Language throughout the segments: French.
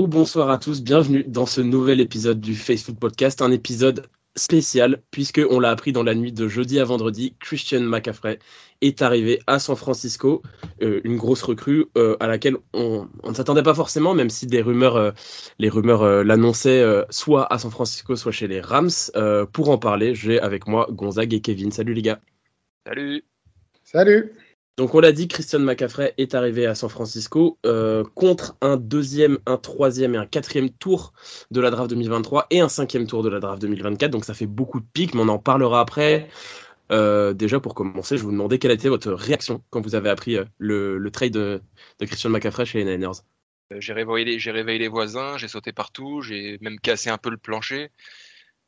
Ou bonsoir à tous, bienvenue dans ce nouvel épisode du Facebook Podcast, un épisode spécial puisque on l'a appris dans la nuit de jeudi à vendredi, Christian McCaffrey est arrivé à San Francisco, euh, une grosse recrue euh, à laquelle on, ne s'attendait pas forcément, même si des rumeurs, euh, les rumeurs l'annonçaient soit à San Francisco, soit chez les Rams. pour en parler, j'ai avec moi Gonzague et Kevin. Salut les gars. Salut. Salut. Donc on l'a dit, Christian McCaffrey est arrivé à San Francisco euh, contre un deuxième, un troisième et un quatrième tour de la draft 2023 et un cinquième tour de la draft 2024. Donc ça fait beaucoup de pics, mais on en parlera après. Euh, déjà pour commencer, je vous demandais quelle a été votre réaction quand vous avez appris euh, le, trade de, Christian McCaffrey chez les Niners. J'ai réveillé, réveillé les voisins, j'ai sauté partout, j'ai même cassé un peu le plancher.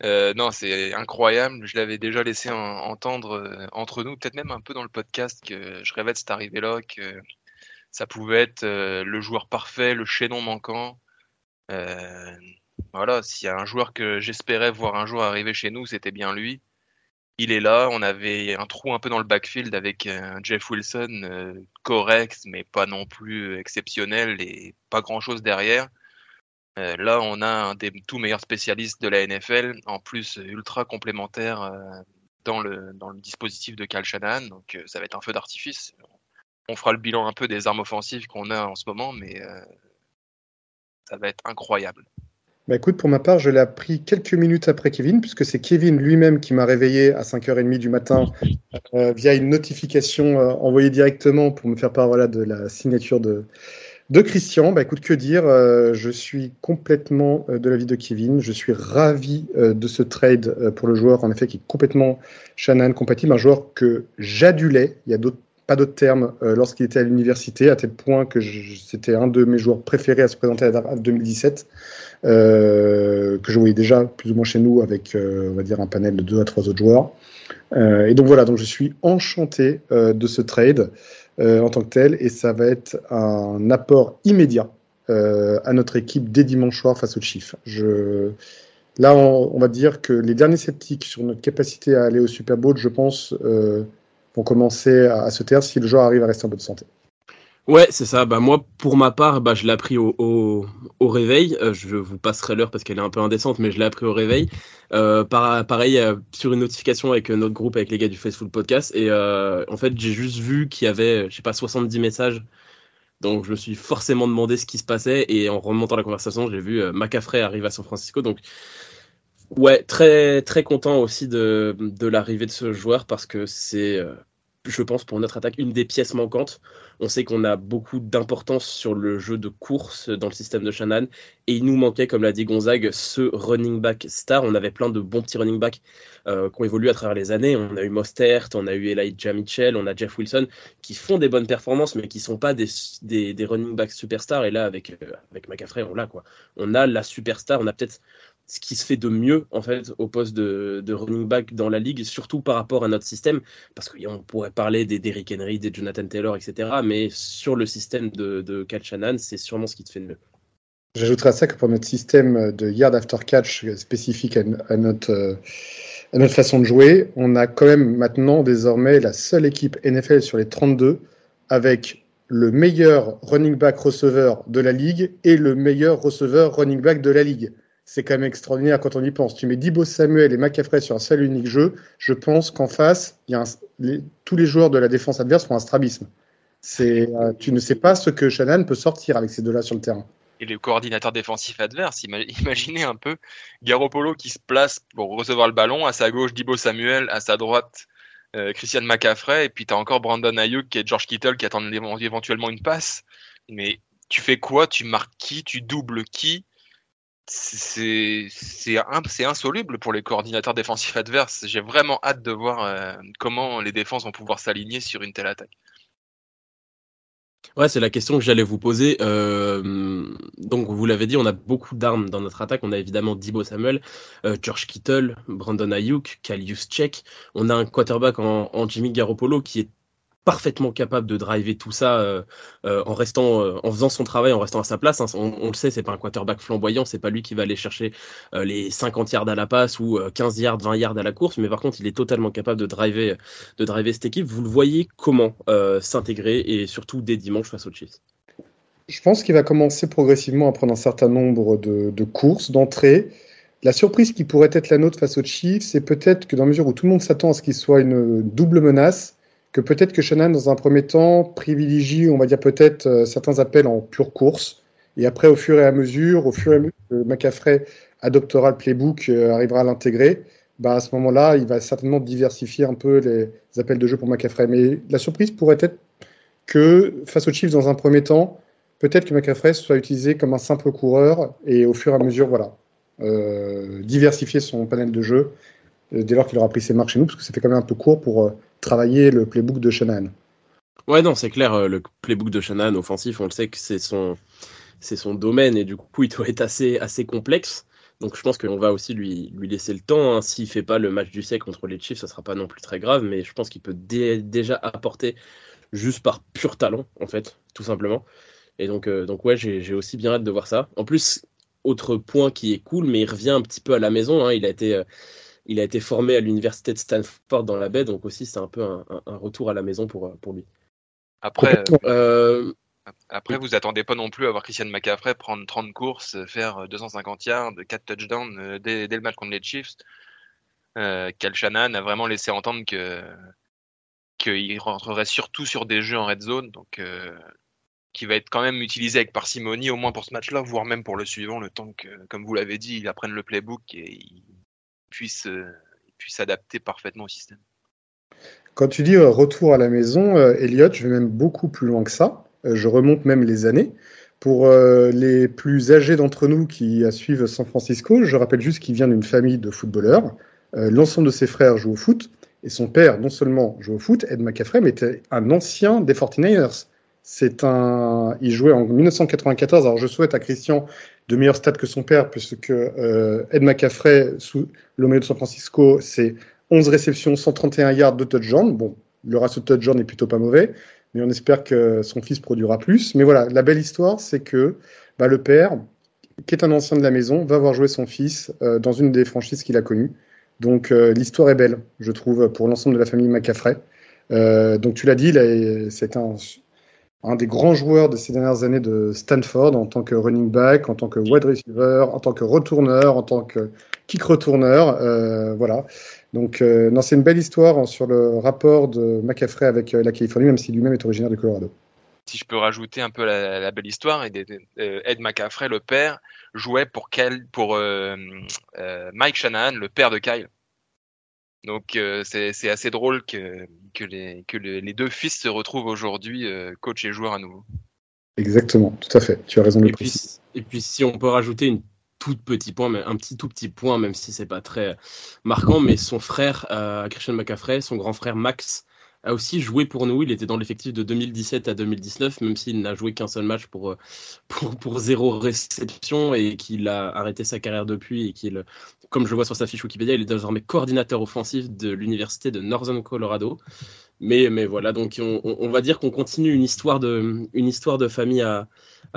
Euh, non, c'est incroyable. Je l'avais déjà laissé entendre euh, entre nous, peut-être même un peu dans le podcast, que je rêvais de cette arrivée-là, que ça pouvait être euh, le joueur parfait, le chaînon manquant. voilà, s'il y a un joueur que j'espérais voir un jour arriver chez nous, c'était bien lui. Il est là. On avait un trou un peu dans le backfield avec Jeff Wilson correct, mais pas non plus exceptionnel et pas grand-chose derrière. Euh, là, on a un des tout meilleurs spécialistes de la NFL, en plus ultra complémentaire euh, dans, le, dans le dispositif de Cal Shanahan, donc euh, ça va être un feu d'artifice. On fera le bilan un peu des armes offensives qu'on a en ce moment, mais ça va être incroyable. Bah écoute, pour ma part, je l'ai appris quelques minutes après Kevin, puisque c'est Kevin lui-même qui m'a réveillé à 5h30 du matin via une notification envoyée directement pour me faire part voilà, de la signature de, de Christian, bah écoute, que dire euh, Je suis complètement euh, de l'avis de Kevin. Je suis ravi euh, de ce trade pour le joueur, en effet, qui est complètement Shannon compatible. Un joueur que j'adulais, il y a pas d'autres termes, lorsqu'il était à l'université, à tel point que c'était un de mes joueurs préférés à se présenter à la 2017, que je voyais déjà plus ou moins chez nous avec, on va dire, un panel de deux à trois autres joueurs. et donc voilà, donc je suis enchanté de ce trade. Euh, en tant que tel, et ça va être un apport immédiat euh, à notre équipe dès dimanche soir face aux Chiefs. Je... Là, on, va dire que les derniers sceptiques sur notre capacité à aller au Super Bowl, je pense, euh, vont commencer à, se taire si le joueur arrive à rester en bonne santé. Ouais, c'est ça. Bah moi, pour ma part, bah je l'ai appris au, au, réveil. Euh, je vous passerai l'heure parce qu'elle est un peu indécente, mais je l'ai appris au réveil. Euh, pareil euh, sur une notification avec notre groupe, avec les gars du Facebook Podcast. Et en fait, j'ai juste vu qu'il y avait, je sais pas, 70 messages. Donc je me suis forcément demandé ce qui se passait. Et en remontant la conversation, j'ai vu Macafrey arriver à San Francisco. Donc ouais, très très content aussi de, de l'arrivée de ce joueur parce que c'est je pense, pour notre attaque, une des pièces manquantes. On sait qu'on a beaucoup d'importance sur le jeu de course dans le système de Shannon. Et il nous manquait, comme l'a dit Gonzague, ce running back star. On avait plein de bons petits running backs euh, qui ont évolué à travers les années. On a eu Mostert, on a eu Elijah Mitchell, on a Jeff Wilson, qui font des bonnes performances, mais qui sont pas des, running backs superstars. Et là, avec, euh, on l'a. quoi. On a la superstar. On a peut-être ce qui se fait de mieux en fait au poste de, running back dans la ligue, surtout par rapport à notre système, parce qu'on pourrait parler des Derrick Henry, des Jonathan Taylor, etc. Mais sur le système de, de Shannon, c'est sûrement ce qui te fait de mieux. J'ajouterais à ça que pour notre système de yard after catch spécifique à, notre, à notre façon de jouer, on a quand même maintenant désormais la seule équipe NFL sur les 32 avec le meilleur running back receveur de la ligue et le meilleur receveur running back de la ligue c'est quand même extraordinaire quand on y pense. Tu mets Dibo Samuel et McCaffrey sur un seul unique jeu, je pense qu'en face, il y a tous les joueurs de la défense adverse font un strabisme. Euh, tu ne sais pas ce que Shannon peut sortir avec ces deux-là sur le terrain. Et le coordinateur défensif adverse, imaginez un peu Garoppolo qui se place pour recevoir le ballon, à sa gauche Dibo Samuel, à sa droite euh, Christian McCaffrey, et puis tu as encore Brandon Ayuk est George Kittle qui attend éventuellement une passe. Mais tu fais quoi? Tu marques qui? Tu doubles qui? C'est insoluble pour les coordinateurs défensifs adverses. J'ai vraiment hâte de voir euh, comment les défenses vont pouvoir s'aligner sur une telle attaque. Ouais, c'est la question que j'allais vous poser. Euh, donc, vous l'avez dit, on a beaucoup d'armes dans notre attaque. On a évidemment Dibo Samuel, euh, George Kittle, Brandon Ayuk, Kalius Check. On a un quarterback en, en Jimmy Garoppolo qui est parfaitement capable de driver tout ça euh, euh, en restant, euh, en faisant son travail, en restant à sa place. Hein. On, le sait, c'est pas un quarterback flamboyant, c'est pas lui qui va aller chercher les 50 yards à la passe ou 15 yards, 20 yards à la course, mais par contre, il est totalement capable de driver, de driver cette équipe. Vous le voyez comment s'intégrer et surtout dès dimanche face aux Chiefs? Je pense qu'il va commencer progressivement à prendre un certain nombre de, de courses, d'entrées. La surprise qui pourrait être la nôtre face aux Chiefs, c'est peut-être que dans la mesure où tout le monde s'attend à ce qu'il soit une double menace, que peut-être que Shannon, dans un premier temps, privilégie, on va dire peut-être, euh, certains appels en pure course. Et après, au fur et à mesure, au fur et à mesure que McCaffrey adoptera le playbook, euh, arrivera à l'intégrer, bah, à ce moment-là, il va certainement diversifier un peu les appels de jeu pour McCaffrey. Mais la surprise pourrait être que face aux Chiefs, dans un premier temps, peut-être que McCaffrey soit utilisé comme un simple coureur et au fur et à mesure, voilà, euh, diversifier son panel de jeu dès lors qu'il aura pris ses marques chez nous, parce que ça fait quand même un peu court pour travailler le playbook de Shanahan. Ouais, non, c'est clair, le playbook de Shanahan offensif, on le sait que c'est son, c'est son domaine et du coup, il doit être assez, assez complexe. Donc je pense qu'on va aussi lui, lui laisser le temps. Hein. S'il fait pas le match du siècle contre les Chiefs, ça sera pas non plus très grave, mais je pense qu'il peut déjà apporter juste par pur talent, en fait, tout simplement. Et donc, donc ouais, j'ai aussi bien hâte de voir ça. En plus, autre point qui est cool, mais il revient un petit peu à la maison. Hein. Il, a été, euh, il a été formé à l'université de Stanford dans la baie, donc aussi c'est un peu un, retour à la maison pour, euh, pour lui. Après, euh, après, vous attendez pas non plus à voir Christian McCaffrey prendre 30 courses, faire 250 yards, 4 touchdowns dès, dès, le match contre les Chiefs. Euh, Cal Shannon a vraiment laissé entendre que qu'il rentrerait surtout sur des jeux en red zone. Donc, qui va être quand même utilisé avec parcimonie, au moins pour ce match-là, voire même pour le suivant, le temps que, comme vous l'avez dit, il apprenne le playbook et il puisse, euh, puisse s'adapter parfaitement au système. Quand tu dis euh, retour à la maison, euh, Elliot, je vais même beaucoup plus loin que ça. je remonte même les années. Pour les plus âgés d'entre nous qui suivent San Francisco, je rappelle juste qu'il vient d'une famille de footballeurs. L'ensemble de ses frères jouent au foot. Et son père, non seulement joue au foot, Ed McCaffrey, mais était un ancien des 49ers. C'est un, il jouait en 1994. Alors je souhaite à Christian de meilleurs stats que son père, puisque euh, Ed McCaffrey, sous le milieu de San Francisco, c'est 11 réceptions, 131 yards de touchdown. Bon, le ratio de touchdown est plutôt pas mauvais, mais on espère que son fils produira plus. Mais voilà, la belle histoire, c'est que bah, le père, qui est un ancien de la maison, va voir jouer son fils euh, dans une des franchises qu'il a connues. Donc euh, l'histoire est belle, je trouve, pour l'ensemble de la famille McCaffrey. donc tu l'as dit, c'est un un des grands joueurs de ces dernières années de Stanford en tant que running back, en tant que wide receiver, en tant que retourneur, en tant que kick retourneur. Euh, voilà. Donc, euh, non, c'est une belle histoire hein, sur le rapport de McCaffrey avec euh, la Californie, même si lui-même est originaire du Colorado. Si je peux rajouter un peu la, belle histoire, Ed McCaffrey, le père, jouait pour, pour Mike Shanahan, le père de Kyle. Donc euh, c'est assez drôle que, que, les, que les deux fils se retrouvent aujourd'hui euh, coach et joueur à nouveau. Exactement, tout à fait. Tu as raison de et puis, et puis si on peut rajouter une toute petit point, un petit tout petit point, même si c'est pas très marquant, mais son frère euh, Christian McCaffrey, son grand frère Max, a aussi joué pour nous. Il était dans l'effectif de 2017 à 2019, même s'il n'a joué qu'un seul match pour, pour, pour zéro réception et qu'il a arrêté sa carrière depuis et qu'il comme je vois sur sa fiche Wikipédia, il est désormais coordinateur offensif de l'université de Northern Colorado. Mais, mais voilà, donc on, va dire qu'on continue une histoire de, une histoire de famille à,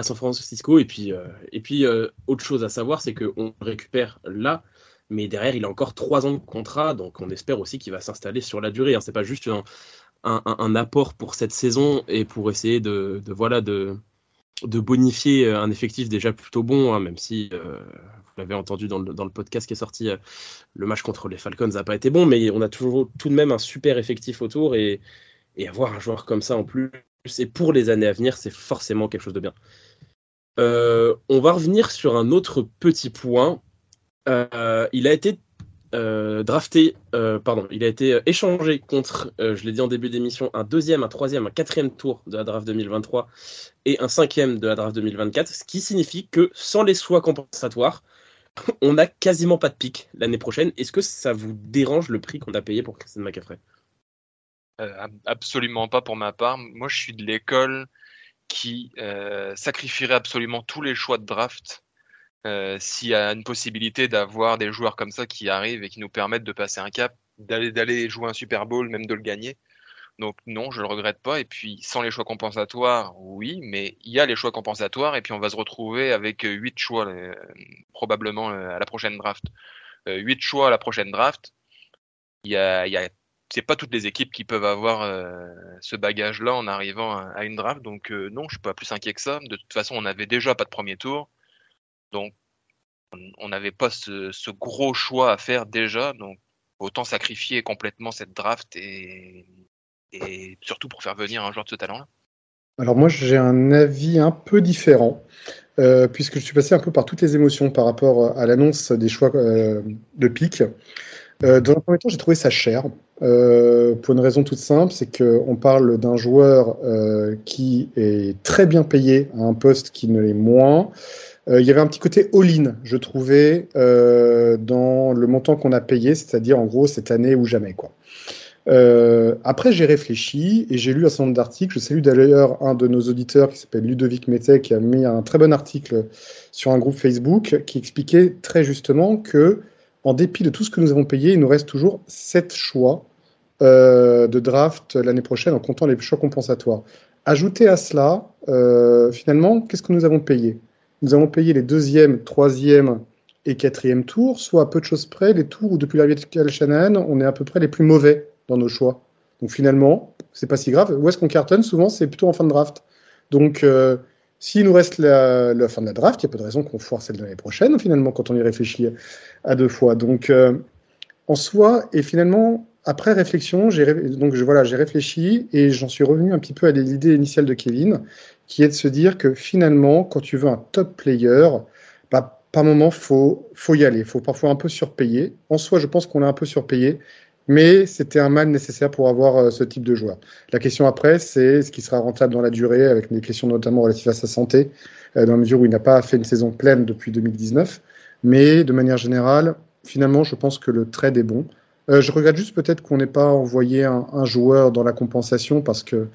San Francisco. Et puis, euh, et puis euh, autre chose à savoir, c'est qu'on récupère là, mais derrière, il a encore trois ans de contrat, donc on espère aussi qu'il va s'installer sur la durée. Hein. C'est pas juste un, un, apport pour cette saison et pour essayer de, de voilà de, de bonifier un effectif déjà plutôt bon, hein, même si vous l'avez entendu dans le, dans le, podcast qui est sorti, euh, le match contre les Falcons n'a pas été bon, mais on a toujours tout de même un super effectif autour et, et avoir un joueur comme ça en plus, et pour les années à venir, c'est forcément quelque chose de bien. Euh, on va revenir sur un autre petit point. Euh, il a été drafté, pardon, il a été échangé contre, je l'ai dit en début d'émission, un deuxième, un troisième, un quatrième tour de la draft 2023 et un cinquième de la draft 2024, ce qui signifie que sans les choix compensatoires, on n'a quasiment pas de pic l'année prochaine. Est-ce que ça vous dérange le prix qu'on a payé pour Christian McCaffrey? Euh, Absolument pas pour ma part. Moi, je suis de l'école qui euh, sacrifierait absolument tous les choix de draft euh, s'il y a une possibilité d'avoir des joueurs comme ça qui arrivent et qui nous permettent de passer un cap, d'aller d'aller jouer un Super Bowl, même de le gagner. Donc non, je le regrette pas. Et puis sans les choix compensatoires, oui, mais il y a les choix compensatoires et puis on va se retrouver avec euh, huit choix euh, probablement euh, à la prochaine draft. Huit choix à la prochaine draft. Il y a, c'est pas toutes les équipes qui peuvent avoir ce bagage-là en arrivant à, une draft. Donc non, je suis pas plus inquiet que ça. De toute façon, on n'avait déjà pas de premier tour, donc on n'avait pas ce, gros choix à faire déjà. Donc autant sacrifier complètement cette draft et, et surtout pour faire venir un joueur de ce talent-là. Alors moi, j'ai un avis un peu différent. Euh, puisque je suis passé un peu par toutes les émotions par rapport à l'annonce des choix de pic. Euh, dans un premier temps, j'ai trouvé ça cher. Euh, pour une raison toute simple, c'est qu'on parle d'un joueur euh, qui est très bien payé à un poste qui ne l'est moins. il y avait un petit côté all-in, je trouvais, dans le montant qu'on a payé, c'est-à-dire en gros cette année ou jamais. Quoi. Après, j'ai réfléchi et j'ai lu un certain nombre d'articles. Je salue d'ailleurs un de nos auditeurs qui s'appelle Ludovic Mété, qui a mis un très bon article sur un groupe Facebook qui expliquait très justement que en dépit de tout ce que nous avons payé, il nous reste toujours 7 choix euh, de draft l'année prochaine en comptant les choix compensatoires. Ajoutez à cela, euh, finalement, qu'est-ce que nous avons payé? Nous avons payé les deuxième, troisième et quatrième tours, soit à peu de choses près, les tours où depuis l'arrivée de Shannon, on est à peu près les plus mauvais dans nos choix. Donc finalement, c'est pas si grave. Où est-ce qu'on cartonne? Souvent, c'est plutôt en fin de draft. Donc, euh, s'il nous reste la, fin de la draft, il n'y a pas de raison qu'on foire celle de l'année prochaine, finalement, quand on y réfléchit à deux fois. Donc, euh, en soi, et finalement, après réflexion, j'ai donc voilà, j'ai réfléchi et j'en suis revenu un petit peu à l'idée initiale de Kevin, qui est de se dire que finalement, quand tu veux un top player, bah, par moment, faut faut y aller. Faut parfois un peu surpayer. En soi, je pense qu'on est un peu surpayé mais c'était un mal nécessaire pour avoir euh, ce type de joueur. La question après, c'est ce qui sera rentable dans la durée, avec des questions notamment relatives à sa santé, euh, dans la mesure où il n'a pas fait une saison pleine depuis 2019. Mais de manière générale, finalement, je pense que le trade est bon. Euh, je regrette juste peut-être qu'on n'ait pas envoyé un, joueur dans la compensation parce que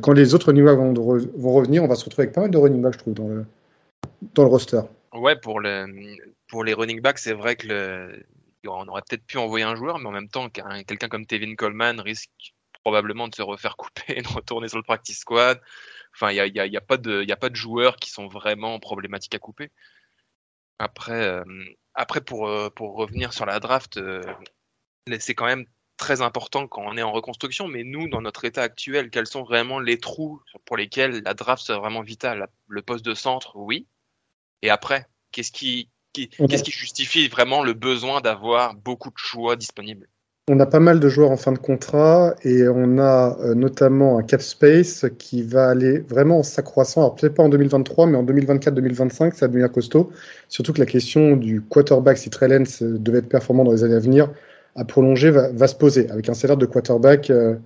quand les autres running backs vont, vont, revenir, on va se retrouver avec pas mal de running backs, je trouve, dans le, dans le roster. Ouais, pour, le, pour les running backs, c'est vrai que le, on aurait peut-être pu envoyer un joueur, mais en même temps, quelqu'un comme Tevin Coleman risque probablement de se refaire couper et de retourner sur le practice squad. Enfin, il n'y a, a, pas de, joueurs qui sont vraiment problématiques à couper. Après, euh, euh, pour revenir sur la draft, euh, c'est quand même très important quand on est en reconstruction, mais nous, dans notre état actuel, quels sont vraiment les trous pour lesquels la draft serait vraiment vitale? Le poste de centre, oui. Et après, qu'est-ce qui, Qu'est-ce qui justifie vraiment le besoin d'avoir beaucoup de choix disponibles on a pas mal de joueurs en fin de contrat et on a euh, notamment un cap space qui va aller vraiment en s'accroissant. Alors peut-être pas en 2023, mais en 2024-2025, ça va devenir costaud. Surtout que la question du quarterback, si Trey devait être performant dans les années à venir, à prolonger, va, se poser avec un salaire de quarterback euh,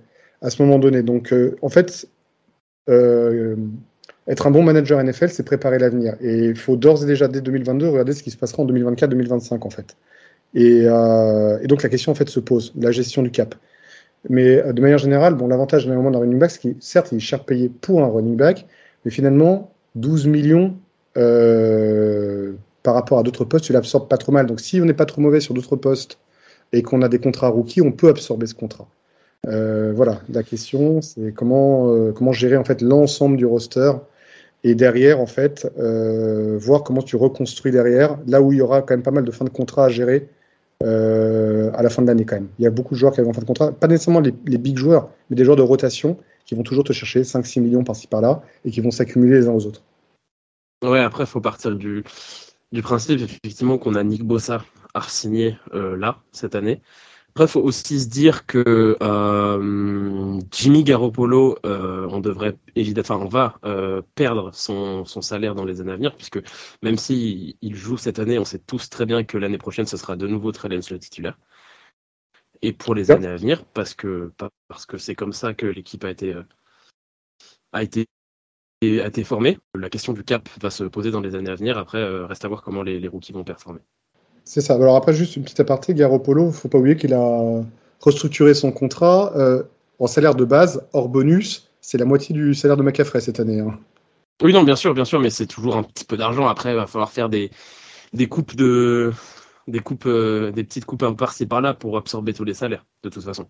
à ce moment donné. Donc euh, en fait, être un bon manager NFL, c'est préparer l'avenir. Et il faut d'ores et déjà, dès 2022, regarder ce qui se passera en 2024-2025, en fait. Euh, et, donc, la question, en fait, se pose, la gestion du cap. Mais euh, de manière générale, bon, l'avantage d'un running back, c'est qu'il, certes, il est cher payé pour un running back, mais finalement, 12 millions euh, par rapport à d'autres postes, tu l'absorbes pas trop mal. Donc, si on n'est pas trop mauvais sur d'autres postes et qu'on a des contrats rookies, on peut absorber ce contrat. voilà, la question, c'est comment, comment gérer en fait l'ensemble du roster et derrière, en fait, euh, voir comment tu reconstruis derrière, là où il y aura quand même pas mal de fins de contrat à gérer euh, à la fin de l'année quand même. Il y a beaucoup de joueurs qui arrivent en fin de contrat, pas nécessairement les, big joueurs, mais des joueurs de rotation qui vont toujours te chercher 5-6 millions par-ci par-là et qui vont s'accumuler les uns aux autres. Ouais, après, il faut partir du, du principe effectivement qu'on a Nick Bossa à signer euh, là, cette année. Après, faut aussi se dire que euh, Jimmy Garoppolo, euh, on devrait évidemment, enfin, on va euh, perdre son, son, salaire dans les années à venir, puisque même s'il il joue cette année, on sait tous très bien que l'année prochaine, ce sera de nouveau Trey le titulaire. Et pour les années à venir, parce que parce que c'est comme ça que l'équipe a été a été a été formée. La question du cap va se poser dans les années à venir. Après, reste à voir comment les, les rookies vont performer. C'est ça. Alors après, juste une petite aparté, Garoppolo, il ne faut pas oublier qu'il a restructuré son contrat euh, en salaire de base, hors bonus. C'est la moitié du salaire de McCaffrey cette année. Hein. Oui, non, bien sûr, bien sûr, mais c'est toujours un petit peu d'argent. Après, il va falloir faire des, des coupes de des coupes, euh, des petites coupes un par-ci par-là pour absorber tous les salaires, de toute façon.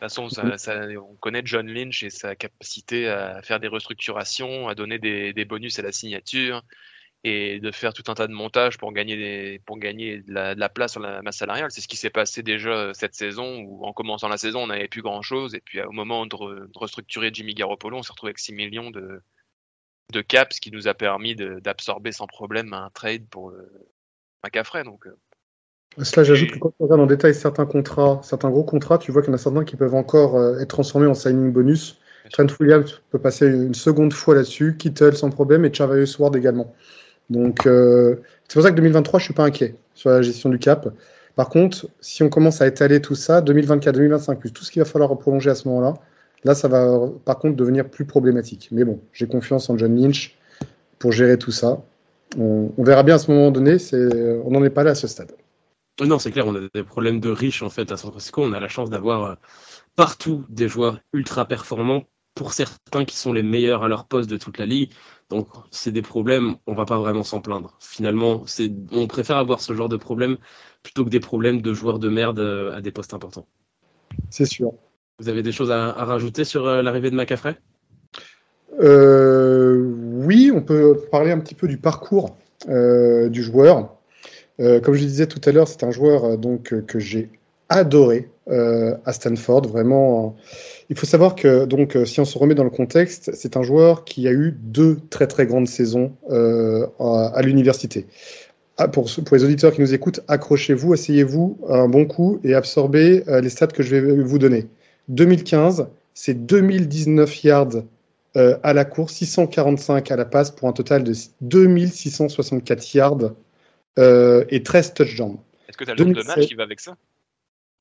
De toute façon, on connaît John Lynch et sa capacité à faire des restructurations, à donner des, des bonus à la signature et de faire tout un tas de montages pour gagner, des, pour gagner de, la, place sur la masse salariale. C'est ce qui s'est passé déjà cette saison où en commençant la saison on n'avait plus grand chose et puis au moment de, restructurer Jimmy Garoppolo on s'est retrouvé avec 6 millions de, de cap, ce qui nous a permis d'absorber sans problème un trade pour euh, McAfrey. Donc, euh. Cela, j'ajoute que quand on regarde en détail certains contrats, certains gros contrats, tu vois qu'il y en a certains qui peuvent encore euh, être transformés en signing bonus. Trent Williams peut passer une seconde fois là-dessus, Kittle sans problème et Charvarius Ward également. Donc, euh, c'est pour ça que 2023, je suis pas inquiet sur la gestion du cap. Par contre, si on commence à étaler tout ça, 2024, 2025, plus tout ce qu'il va falloir prolonger à ce moment-là, là, ça va par contre devenir plus problématique. Mais bon, j'ai confiance en John Lynch pour gérer tout ça. On, verra bien à ce moment donné, on n'en est pas là à ce stade. Non, c'est clair, on a des problèmes de riches en fait à San Francisco. On a la chance d'avoir euh, partout des joueurs ultra performants, pour certains qui sont les meilleurs à leur poste de toute la ligue. Donc, c'est des problèmes, on va pas vraiment s'en plaindre. Finalement, c'est, on préfère avoir ce genre de problème plutôt que des problèmes de joueurs de merde euh, à des postes importants. C'est sûr. Vous avez des choses à, rajouter sur euh, l'arrivée de McAfrey euh, Oui, on peut parler un petit peu du parcours du joueur. comme je disais tout à l'heure, c'est un joueur donc que j'ai adoré à Stanford. Vraiment, il faut savoir que, donc, euh, si on se remet dans le contexte, c'est un joueur qui a eu deux très très grandes saisons euh, à, l'université. Ah, pour, pour, les auditeurs qui nous écoutent, accrochez-vous, asseyez-vous un bon coup et absorbez euh, les stats que je vais vous donner. 2015, c'est 2019 yards à la course, 645 à la passe pour un total de 2664 yards et 13 touchdowns. Est-ce que tu as le nombre de matchs qui va avec ça?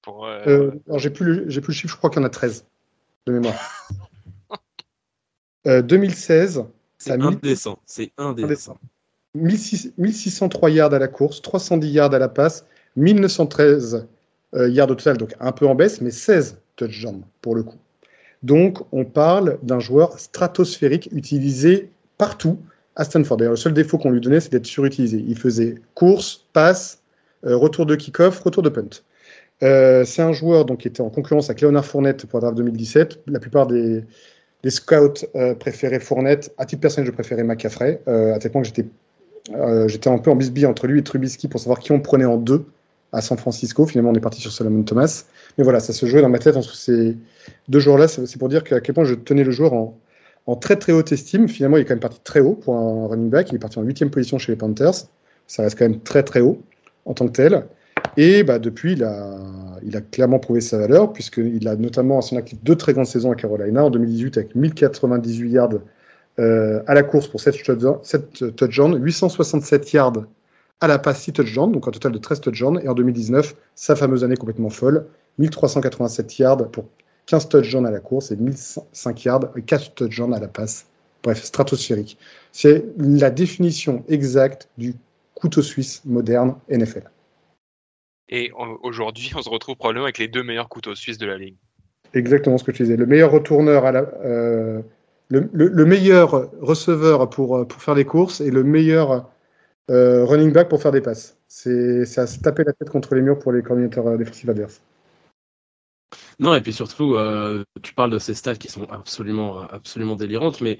Pour, alors j'ai plus, j'ai plus le chiffre, je crois qu'il y en a 13 de mémoire. 2016, euh, c'est indécent. C'est indécent. 1603 yards à la course, 310 yards à la passe, 1913 euh, yards au total, donc un peu en baisse, mais 16 touchdowns pour le coup. Donc on parle d'un joueur stratosphérique utilisé partout à Stanford. D'ailleurs, le seul défaut qu'on lui donnait, c'est d'être surutilisé. Il faisait course, passe, euh, retour de kick-off, retour de punt. Euh, c'est un joueur donc, qui était en concurrence avec Léonard Fournette pour la draft 2017. La plupart des, scouts euh, préféraient Fournette. À titre personnel, je préférais McCaffrey. Euh, à tel point que j'étais, un peu en bisbille entre lui et Trubisky pour savoir qui on prenait en deux à San Francisco. Finalement, on est parti sur Solomon Thomas. Mais voilà, ça se jouait dans ma tête entre ces deux joueurs-là. C'est pour dire à quel point je tenais le joueur en, en très très haute estime. Finalement, il est quand même parti très haut pour un running back. Il est parti en huitième position chez les Panthers. Ça reste quand même très très haut en tant que tel. Et bah, depuis, il a, il a clairement prouvé sa valeur, puisqu'il a notamment à son actif deux très grandes saisons à Carolina, en 2018 avec 1098 yards euh, à la course pour 7 touchdowns, 867 yards à la passe, 6 touchdowns, donc un total de 13 touchdowns. Et en 2019, sa fameuse année complètement folle, 1387 yards pour 15 touchdowns à la course et 1005 yards et 4 touchdowns à la passe. Bref, stratosphérique. C'est la définition exacte du couteau suisse moderne NFL. Et aujourd'hui, on se retrouve probablement avec les deux meilleurs couteaux suisses de la ligue. Exactement ce que tu disais. Le meilleur retourneur, à la, euh, le, meilleur receveur pour, euh, pour faire des courses et le meilleur euh, running back pour faire des passes. C'est à se taper la tête contre les murs pour les coordinateurs défensifs adverses. Non, et puis surtout, tu parles de ces stats qui sont absolument, absolument délirantes, mais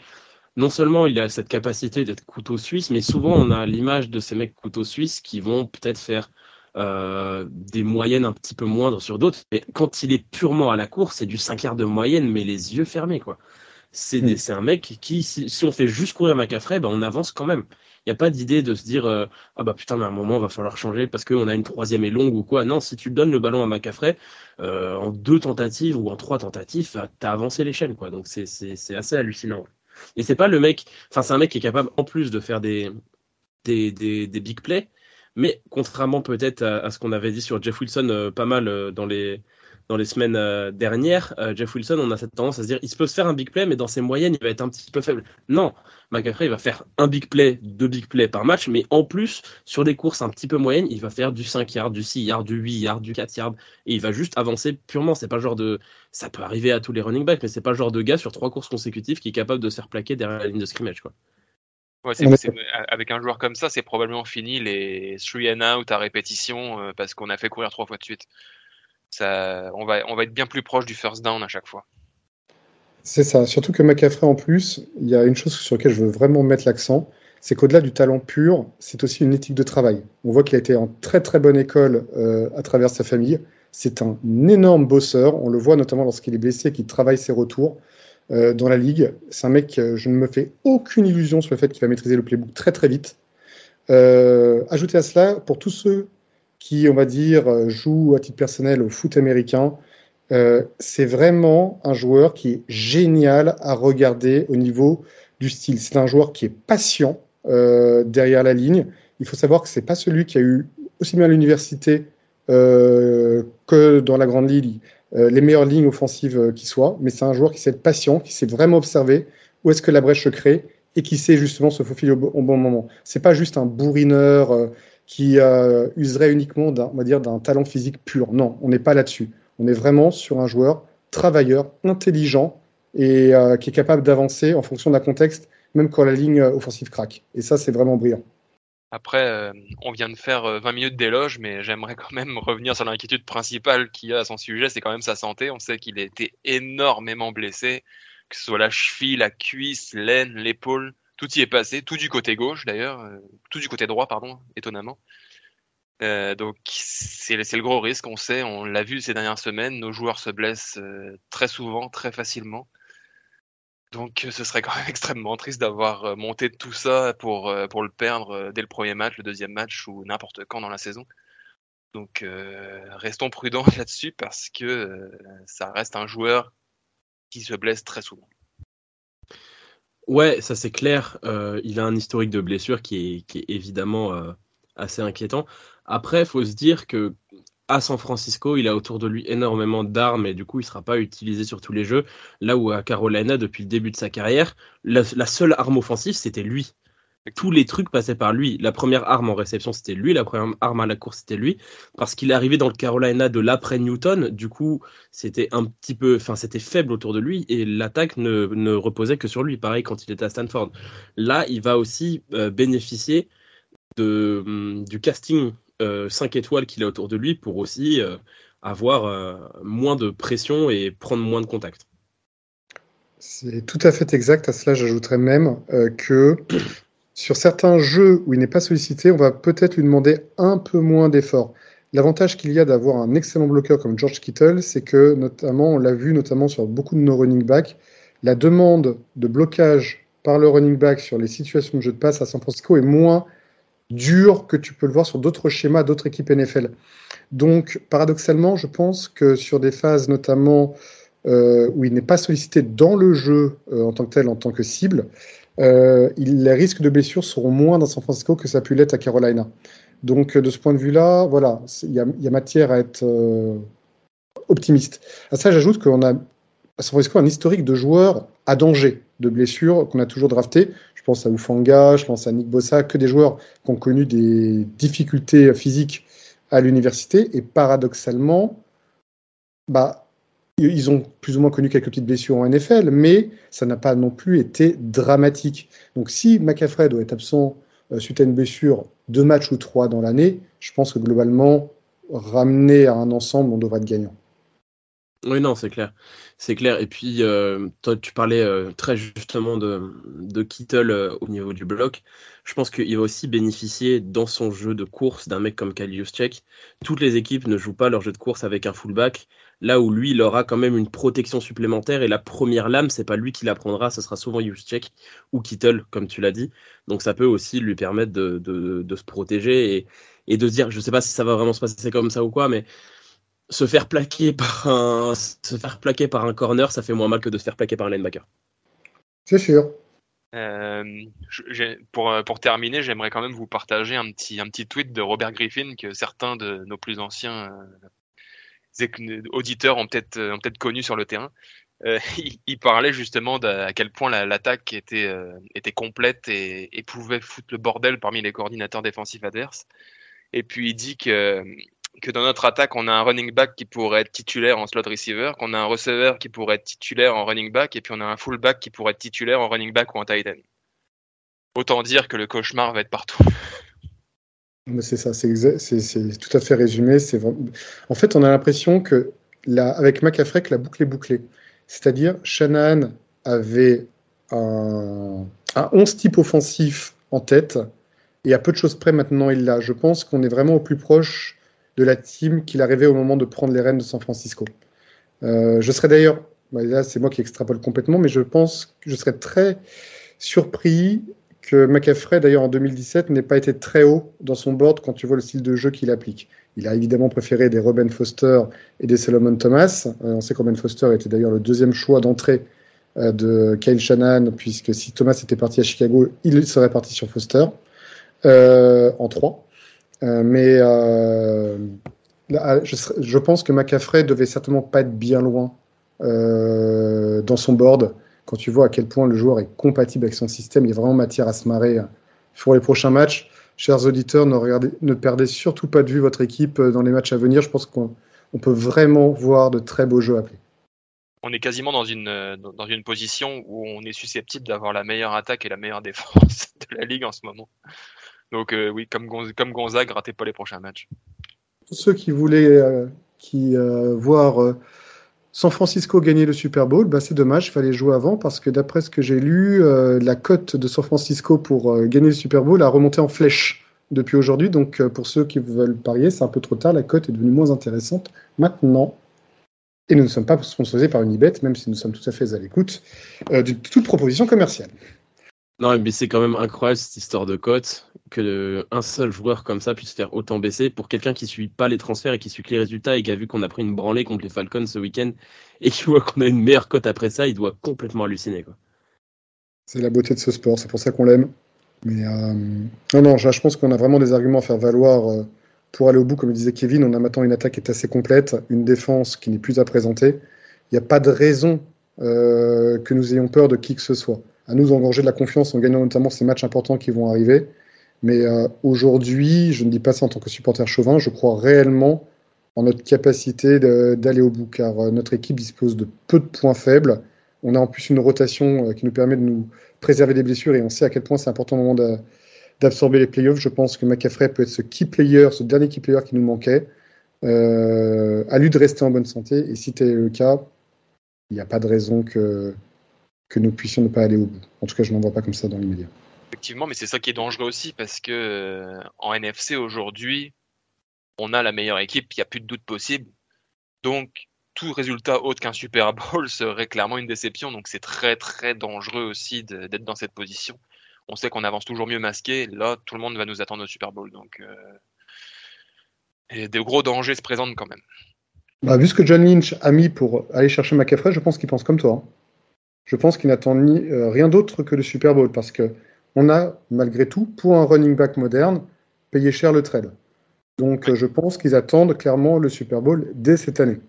non seulement il a cette capacité d'être couteau suisse, mais souvent on a l'image de ces mecs couteaux suisses qui vont peut-être faire euh, des moyennes un petit peu moindres sur d'autres. Et quand il est purement à la course, c'est du 5 quarts de moyenne, mais les yeux fermés, quoi. C'est mm. un mec qui, si, on fait juste courir McCaffrey, ben on avance quand même. Il n'y a pas d'idée de se dire euh, ah bah putain mais à un moment il va falloir changer parce qu'on a une troisième et longue ou quoi. Non, si tu donnes le ballon à McCaffrey euh, en deux tentatives ou en trois tentatives, t'as avancé l'échelle quoi. Donc c'est assez hallucinant. Et c'est pas le mec, enfin c'est un mec qui est capable en plus de faire des des, des, des big plays, mais contrairement peut-être à, ce qu'on avait dit sur Jeff Wilson euh, pas mal euh, dans les dans les semaines euh, dernières, Jeff Wilson, on a cette tendance à se dire, il peut se faire un big play, mais dans ses moyennes, il va être un petit peu faible. Non, McCaffrey, il va faire un big play, deux big plays par match, mais en plus, sur des courses un petit peu moyennes, il va faire du 5 yards, du 6 yards, du 8 yards, du 4 yards, et il va juste avancer purement. C'est pas le genre de, ça peut arriver à tous les running backs, mais c'est pas le genre de gars sur trois courses consécutives qui est capable de se faire plaquer derrière la ligne de scrimmage, quoi. Ouais, avec un joueur comme ça, c'est probablement fini les three and out à répétition euh, parce qu'on a fait courir trois fois de suite. Ça, on, va, on va être bien plus proche du first down à chaque fois. C'est ça. Surtout que McCaffrey, en plus, il y a une chose sur laquelle je veux vraiment mettre l'accent c'est qu'au-delà du talent pur, c'est aussi une éthique de travail. On voit qu'il a été en très très bonne école euh, à travers sa famille. C'est un énorme bosseur. On le voit notamment lorsqu'il est blessé, qu'il travaille ses retours euh, dans la ligue. C'est un mec, je ne me fais aucune illusion sur le fait qu'il va maîtriser le playbook très très vite. Euh, ajoutez à cela, pour tous ceux qui, on va dire, jouent à titre personnel au foot américain, euh, c'est vraiment un joueur qui est génial à regarder au niveau du style. C'est un joueur qui est patient euh, derrière la ligne. Il faut savoir que c'est pas celui qui a eu aussi bien à l'université que dans la grande ligue les meilleures lignes offensives qui soient, mais c'est un joueur qui sait être patient, qui sait vraiment observer où est-ce que la brèche se crée et qui sait justement se faufiler au, bon moment. C'est pas juste un bourrineur qui userait uniquement d'un, on va dire, d'un talent physique pur. Non, on n'est pas là-dessus. On est vraiment sur un joueur travailleur, intelligent et euh, qui est capable d'avancer en fonction d'un contexte, même quand la ligne offensive craque. Et ça, c'est vraiment brillant. Après, euh, on vient de faire 20 euh, minutes d'éloge, mais j'aimerais quand même revenir sur l'inquiétude principale qu'il y a à son sujet, c'est quand même sa santé. On sait qu'il a été énormément blessé, que ce soit la cheville, la cuisse, l'aine, l'épaule, tout y est passé, tout du côté gauche d'ailleurs, tout du côté droit, pardon, étonnamment. Euh, donc c'est le gros risque, on sait, on l'a vu ces dernières semaines, nos joueurs se blessent euh, très souvent, très facilement. Donc ce serait quand même extrêmement triste d'avoir euh, monté tout ça pour, pour le perdre dès le premier match, le deuxième match ou n'importe quand dans la saison. Donc restons prudents là-dessus parce que ça reste un joueur qui se blesse très souvent. Ouais, ça c'est clair. il a un historique de blessure qui est, qui est évidemment assez inquiétant. Après, il faut se dire que à San Francisco, il a autour de lui énormément d'armes et du coup, il ne sera pas utilisé sur tous les jeux. Là où à Carolina, depuis le début de sa carrière, la, seule arme offensive, c'était lui. Tous les trucs passaient par lui. La première arme en réception, c'était lui. La première arme à la course, c'était lui. Parce qu'il est arrivé dans le Carolina de l'après Newton. Du coup, c'était un petit peu, enfin, c'était faible autour de lui et l'attaque ne, reposait que sur lui. Pareil quand il était à Stanford. Là, il va aussi euh, bénéficier de, hum, du casting 5 euh, étoiles qu'il a autour de lui pour aussi euh, avoir euh, moins de pression et prendre moins de contact. C'est tout à fait exact. À cela, j'ajouterais même que sur certains jeux où il n'est pas sollicité, on va peut-être lui demander un peu moins d'efforts. L'avantage qu'il y a d'avoir un excellent bloqueur comme George Kittle, c'est que notamment, on l'a vu notamment sur beaucoup de nos running backs, la demande de blocage par le running back sur les situations de jeu de passe à San Francisco est moins dur que tu peux le voir sur d'autres schémas d'autres équipes NFL. Donc, paradoxalement, je pense que sur des phases notamment euh, où il n'est pas sollicité dans le jeu euh, en tant que tel, en tant que cible, euh, les risques de blessures seront moins dans San Francisco que ça a pu l'être à Carolina. Donc, de ce point de vue-là, voilà, il y, y, a matière à être optimiste. À ça, j'ajoute qu'on a à San Francisco un historique de joueurs à danger de blessures qu'on a toujours drafté. Je pense à Ufanga, je pense à Nick Bossa, que des joueurs qui ont connu des difficultés physiques à l'université. Et paradoxalement, bah, ils ont plus ou moins connu quelques petites blessures en NFL, mais ça n'a pas non plus été dramatique. Donc si McAfee doit être absent euh, suite à une blessure deux matchs ou trois dans l'année, je pense que globalement, ramener à un ensemble, on devrait être gagnant. Oui, non, c'est clair. C'est clair. Et puis, euh, toi, tu parlais euh, très justement de, de Kittle euh, au niveau du bloc. Je pense qu'il va aussi bénéficier dans son jeu de course d'un mec comme Kyle Juszczyk. Toutes les équipes ne jouent pas leur jeu de course avec un fullback. Là où lui, il aura quand même une protection supplémentaire. Et la première lame, c'est pas lui qui la prendra. Ce sera souvent Juszczyk ou Kittle, comme tu l'as dit. Donc, ça peut aussi lui permettre de, de, de se protéger et, et de se dire, je sais pas si ça va vraiment se passer comme ça ou quoi, mais se faire plaquer par un se faire plaquer par un corner, ça fait moins mal que de se faire plaquer par un linebacker. C'est sûr. Euh, pour, pour terminer, j'aimerais quand même vous partager un petit, un petit tweet de Robert Griffin que certains de nos plus anciens euh, auditeurs ont peut-être ont peut-être connu sur le terrain. Euh, il, parlait justement de à quel point l'attaque était, était complète et, et, pouvait foutre le bordel parmi les coordinateurs défensifs adverses. Et puis il dit que que dans notre attaque, on a un running back qui pourrait être titulaire en slot receiver, qu'on a un receveur qui pourrait être titulaire en running back, et puis on a un fullback qui pourrait être titulaire en running back ou en tight end. Autant dire que le cauchemar va être partout. C'est ça, c'est tout à fait résumé. En fait, on a l'impression que la, avec McAfee, la boucle est bouclée. C'est-à-dire, Shannon avait un, un 11 type offensif en tête. Et à peu de choses près maintenant, il l'a. Je pense qu'on est vraiment au plus proche de la team qu'il arrivait au moment de prendre les rênes de San Francisco. Euh, je serais d'ailleurs, bah, là c'est moi qui extrapole complètement, mais je pense que je serais très surpris que McAfee, d'ailleurs en 2017, n'ait pas été très haut dans son board quand tu vois le style de jeu qu'il applique. Il a évidemment préféré des Robin Foster et des Solomon Thomas. Euh, on sait que Robin Foster était d'ailleurs le deuxième choix d'entrée euh, de Kyle Shannon, puisque si Thomas était parti à Chicago, il serait parti sur Foster euh, en 3. Mais je, je, pense que McAfee devait certainement pas être bien loin dans son board quand tu vois à quel point le joueur est compatible avec son système, il y a vraiment matière à se marrer pour les prochains matchs. Chers auditeurs, ne, regardez, ne perdez surtout pas de vue votre équipe dans les matchs à venir. Je pense qu'on peut vraiment voir de très beaux jeux appelés. On est quasiment dans une, dans une position où on est susceptible d'avoir la meilleure attaque et la meilleure défense de la ligue en ce moment. Donc euh, oui, comme, comme Gonzague, ratez pas les prochains matchs. Tous ceux qui voulaient euh, qui, euh, voir San Francisco gagner le Super Bowl, bah c'est dommage, il fallait jouer avant parce que d'après ce que j'ai lu, euh, la cote de San Francisco pour euh, gagner le Super Bowl a remonté en flèche depuis aujourd'hui. Donc euh, pour ceux qui veulent parier, c'est un peu trop tard, la cote est devenue moins intéressante maintenant. Et nous ne sommes pas sponsorisés par Unibet, même si nous sommes tout à fait à l'écoute de toute proposition commerciale. Non, mais c'est quand même incroyable cette histoire de cote que un seul joueur comme ça puisse faire autant baisser pour quelqu'un qui suit pas les transferts et qui suit que les résultats et qui a vu qu'on a pris une branlée contre les Falcons ce week-end et qui voit qu'on a une meilleure cote après ça, il doit complètement halluciner. C'est la beauté de ce sport, c'est pour ça qu'on l'aime. Euh, non, non, je pense qu'on a vraiment des arguments à faire valoir euh, pour aller au bout. Comme le disait Kevin, on a maintenant une attaque qui est assez complète, une défense qui n'est plus à présenter. Il n'y a pas de raison euh, que nous ayons peur de qui que ce soit à nous engorger de la confiance en gagnant notamment ces matchs importants qui vont arriver. Mais euh, aujourd'hui, je ne dis pas ça en tant que supporter chauvin, je crois réellement en notre capacité d'aller au bout, car euh, notre équipe dispose de peu de points faibles. On a en plus une rotation euh, qui nous permet de nous préserver des blessures et on sait à quel point c'est important au moment d'absorber les playoffs. Je pense que McAfee peut être ce key player, ce dernier key player qui nous manquait. À lui de rester en bonne santé. Et si c'est le cas, il n'y a pas de raison que, que nous puissions ne pas aller au bout. En tout cas, je n'en vois pas comme ça dans l'immédiat. Effectivement, mais c'est ça qui est dangereux aussi parce que euh, en NFC aujourd'hui, on a la meilleure équipe, il n'y a plus de doute possible. Donc, tout résultat autre qu'un Super Bowl serait clairement une déception. Donc, c'est très très dangereux aussi d'être dans cette position. On sait qu'on avance toujours mieux masqué. Là, tout le monde va nous attendre au Super Bowl. Donc, euh, et de gros dangers se présentent quand même. Bah, vu ce que John Lynch a mis pour aller chercher McAfee, je pense qu'il pense comme toi. Hein je pense qu'il n'attend euh, rien d'autre que le Super Bowl parce que on a, malgré tout, pour un running back moderne, payé cher le trade. Donc euh, je pense qu'ils attendent clairement le Super Bowl dès cette année.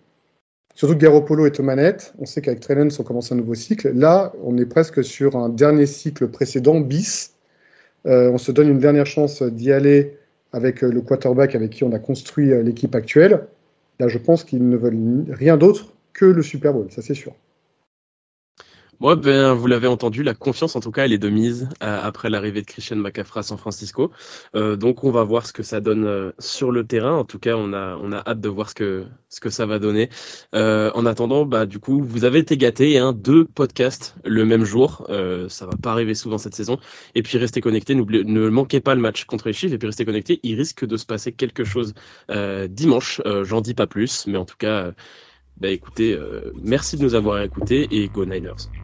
Surtout que Garoppolo est aux manettes. On sait qu'avec Trey on commence un nouveau cycle. Là, on est presque sur un dernier cycle précédent, bis. Euh, on se donne une dernière chance d'y aller avec le quarterback avec qui on a construit l'équipe actuelle. Là, je pense qu'ils ne veulent rien d'autre que le Super Bowl, ça c'est sûr. Moi, ben, vous l'avez entendu, la confiance, en tout cas, elle est de mise euh, après l'arrivée de Christian McCaffrey à San Francisco. Euh, donc, on va voir ce que ça donne euh, sur le terrain. En tout cas, on a, on a hâte de voir ce que, ce que ça va donner. en attendant, bah, du coup, vous avez été gâtés, hein, deux podcasts le même jour. ça va pas arriver souvent cette saison. Et puis, restez connectés. Ne manquez pas le match contre les Chiefs. Et puis, restez connectés. Il risque de se passer quelque chose dimanche. J'en dis pas plus. Mais en tout cas, bah, écoutez, merci de nous avoir écoutés et go Niners.